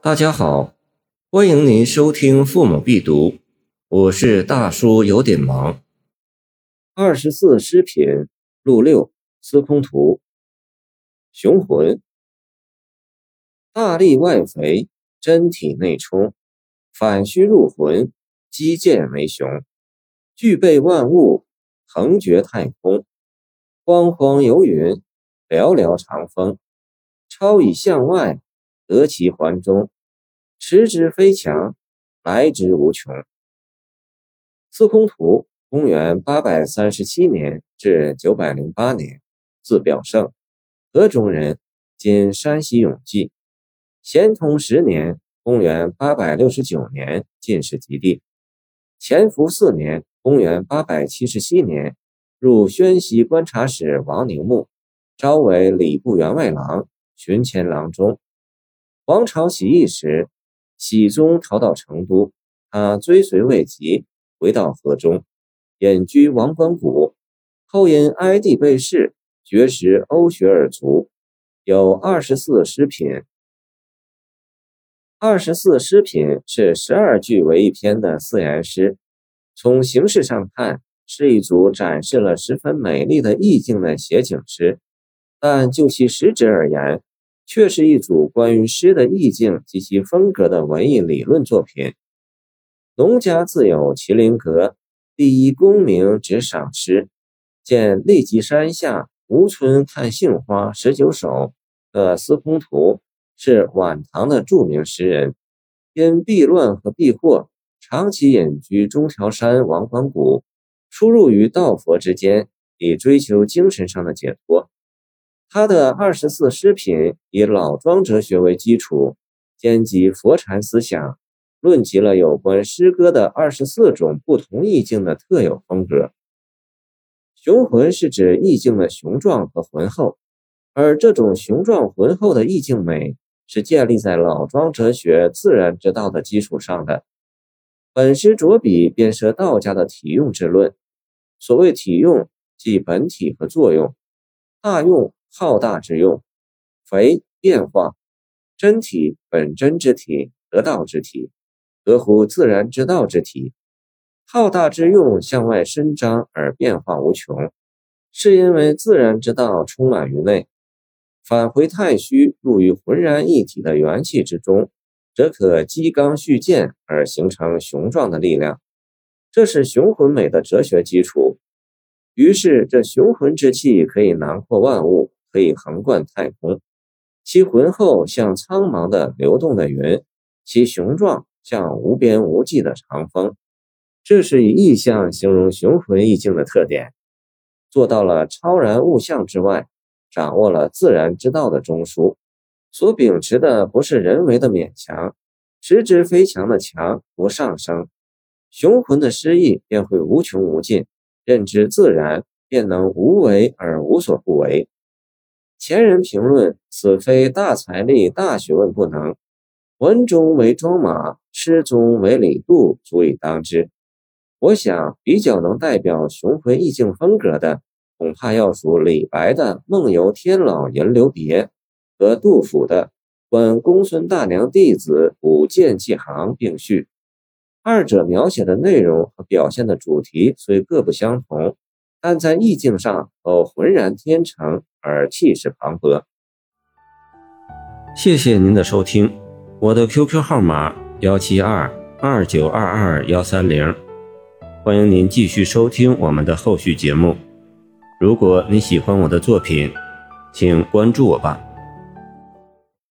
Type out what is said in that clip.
大家好，欢迎您收听《父母必读》，我是大叔，有点忙。二十四诗品录六，司空图。雄浑，大力外肥，真体内充，反虚入魂，肌健为雄，具备万物，横绝太空，荒荒游云，寥寥长风，超以向外。得其环中，持之非强，来之无穷。司空图，公元八百三十七年至九百零八年，字表圣，河中人，今山西永济。咸通十年，公元八百六十九年，进士及第。乾伏四年，公元八百七十七年，入宣西观察使王宁墓，招为礼部员外郎、巡前郎中。王朝起义时，熹宗逃到成都，他追随未及，回到河中，隐居王官谷。后因哀帝被弑，绝食呕血而卒。有二十四诗品。二十四诗品是十二句为一篇的四言诗，从形式上看是一组展示了十分美丽的意境的写景诗，但就其实质而言。却是一组关于诗的意境及其风格的文艺理论作品。农家自有麒麟阁，第一功名只赏诗。见立吉山下吴村看杏花十九首的司空图，是晚唐的著名诗人。因避乱和避祸，长期隐居中条山王官谷，出入于道佛之间，以追求精神上的解脱。他的二十四诗品以老庄哲学为基础，兼及佛禅思想，论及了有关诗歌的二十四种不同意境的特有风格。雄浑是指意境的雄壮和浑厚，而这种雄壮浑厚的意境美是建立在老庄哲学自然之道的基础上的。本诗着笔便是道家的体用之论，所谓体用，即本体和作用，大用。浩大之用，肥变化，真体本真之体，得道之体，合乎自然之道之体。浩大之用向外伸张而变化无穷，是因为自然之道充满于内。返回太虚，入于浑然一体的元气之中，则可激刚蓄健而形成雄壮的力量。这是雄浑美的哲学基础。于是，这雄浑之气可以囊括万物。可以横贯太空，其浑厚像苍茫的流动的云，其雄壮像无边无际的长风。这是以意象形容雄浑意境的特点，做到了超然物象之外，掌握了自然之道的中枢。所秉持的不是人为的勉强，实质非强的强不上升，雄浑的诗意便会无穷无尽。认知自然，便能无为而无所不为。前人评论：“此非大财力、大学问不能，文中为庄马，诗中为李杜，足以当之。”我想，比较能代表雄浑意境风格的，恐怕要数李白的《梦游天姥吟留别》和杜甫的《观公孙大娘弟子舞剑记行》并序。二者描写的内容和表现的主题虽各不相同。但在意境上哦浑然天成，而气势磅礴。谢谢您的收听，我的 QQ 号码幺七二二九二二幺三零，欢迎您继续收听我们的后续节目。如果你喜欢我的作品，请关注我吧。